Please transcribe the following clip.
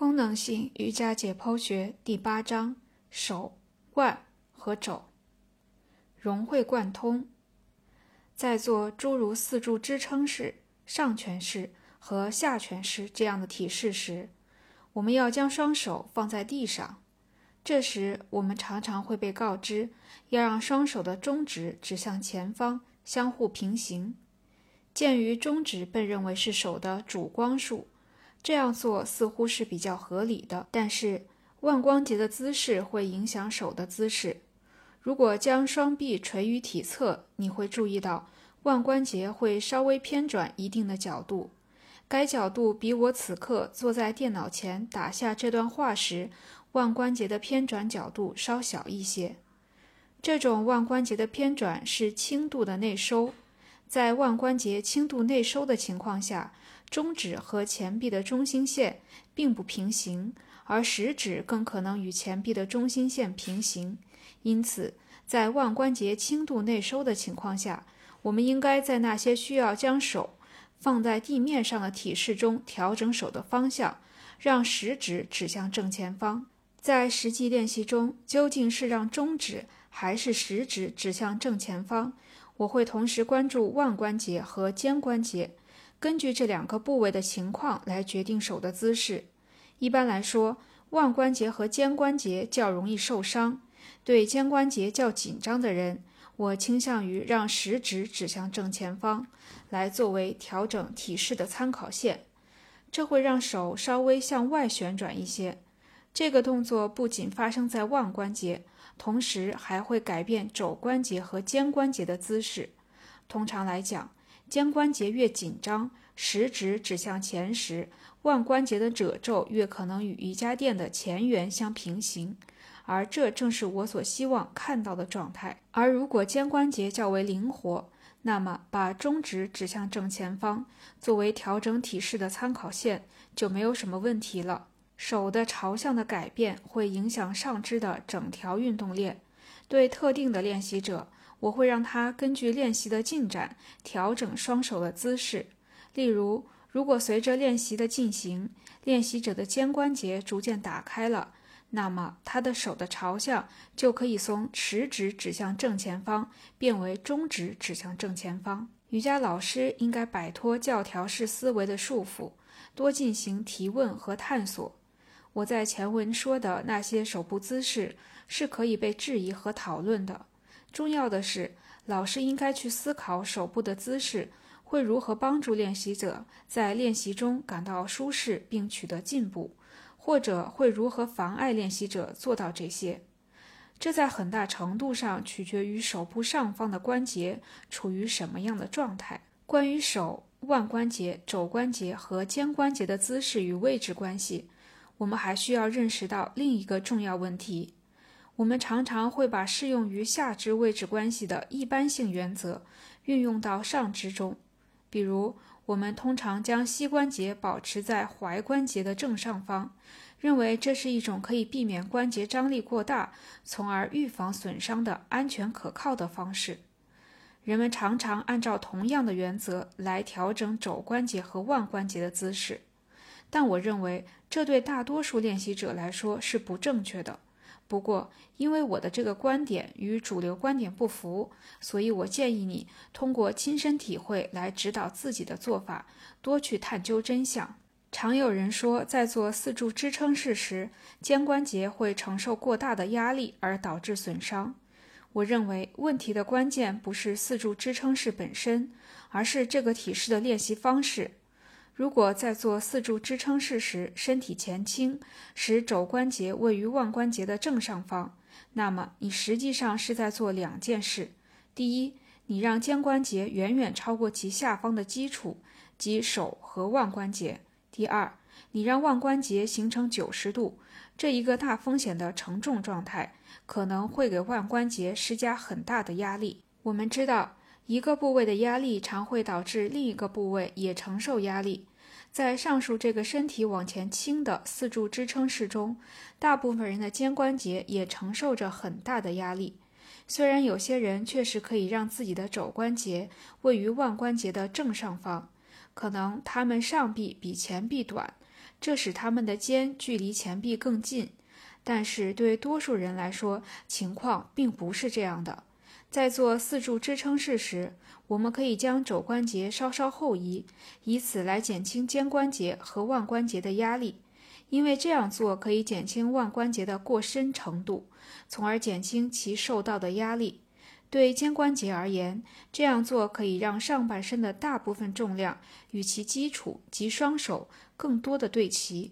功能性瑜伽解剖学第八章：手、腕和肘融会贯通。在做诸如四柱支撑式、上犬式和下犬式这样的体式时，我们要将双手放在地上。这时，我们常常会被告知要让双手的中指指向前方，相互平行。鉴于中指被认为是手的主光束。这样做似乎是比较合理的，但是腕关节的姿势会影响手的姿势。如果将双臂垂于体侧，你会注意到腕关节会稍微偏转一定的角度，该角度比我此刻坐在电脑前打下这段话时腕关节的偏转角度稍小一些。这种腕关节的偏转是轻度的内收。在腕关节轻度内收的情况下，中指和前臂的中心线并不平行，而食指更可能与前臂的中心线平行。因此，在腕关节轻度内收的情况下，我们应该在那些需要将手放在地面上的体式中调整手的方向，让食指指向正前方。在实际练习中，究竟是让中指还是食指指向正前方？我会同时关注腕关节和肩关节，根据这两个部位的情况来决定手的姿势。一般来说，腕关节和肩关节较容易受伤。对肩关节较紧张的人，我倾向于让食指指向正前方，来作为调整体式的参考线。这会让手稍微向外旋转一些。这个动作不仅发生在腕关节。同时还会改变肘关节和肩关节的姿势。通常来讲，肩关节越紧张，食指指向前时，腕关节的褶皱越可能与瑜伽垫的前缘相平行，而这正是我所希望看到的状态。而如果肩关节较为灵活，那么把中指指向正前方，作为调整体式的参考线，就没有什么问题了。手的朝向的改变会影响上肢的整条运动链。对特定的练习者，我会让他根据练习的进展调整双手的姿势。例如，如果随着练习的进行，练习者的肩关节逐渐打开了，那么他的手的朝向就可以从食指指向正前方变为中指指向正前方。瑜伽老师应该摆脱教条式思维的束缚，多进行提问和探索。我在前文说的那些手部姿势是可以被质疑和讨论的。重要的是，老师应该去思考手部的姿势会如何帮助练习者在练习中感到舒适并取得进步，或者会如何妨碍练习者做到这些。这在很大程度上取决于手部上方的关节处于什么样的状态。关于手腕关节、肘关节和肩关节的姿势与位置关系。我们还需要认识到另一个重要问题：我们常常会把适用于下肢位置关系的一般性原则运用到上肢中。比如，我们通常将膝关节保持在踝关节的正上方，认为这是一种可以避免关节张力过大，从而预防损伤的安全可靠的方式。人们常常按照同样的原则来调整肘关节和腕关节的姿势。但我认为这对大多数练习者来说是不正确的。不过，因为我的这个观点与主流观点不符，所以我建议你通过亲身体会来指导自己的做法，多去探究真相。常有人说，在做四柱支撑式时，肩关节会承受过大的压力而导致损伤。我认为问题的关键不是四柱支撑式本身，而是这个体式的练习方式。如果在做四柱支撑式时，身体前倾，使肘关节位于腕关节的正上方，那么你实际上是在做两件事：第一，你让肩关节远远超过其下方的基础，即手和腕关节；第二，你让腕关节形成九十度，这一个大风险的承重状态，可能会给腕关节施加很大的压力。我们知道。一个部位的压力常会导致另一个部位也承受压力。在上述这个身体往前倾的四柱支撑式中，大部分人的肩关节也承受着很大的压力。虽然有些人确实可以让自己的肘关节位于腕关节的正上方，可能他们上臂比前臂短，这使他们的肩距离前臂更近。但是对多数人来说，情况并不是这样的。在做四柱支撑式时，我们可以将肘关节稍稍后移，以此来减轻肩关节和腕关节的压力。因为这样做可以减轻腕关节的过伸程度，从而减轻其受到的压力。对肩关节而言，这样做可以让上半身的大部分重量与其基础及双手更多的对齐。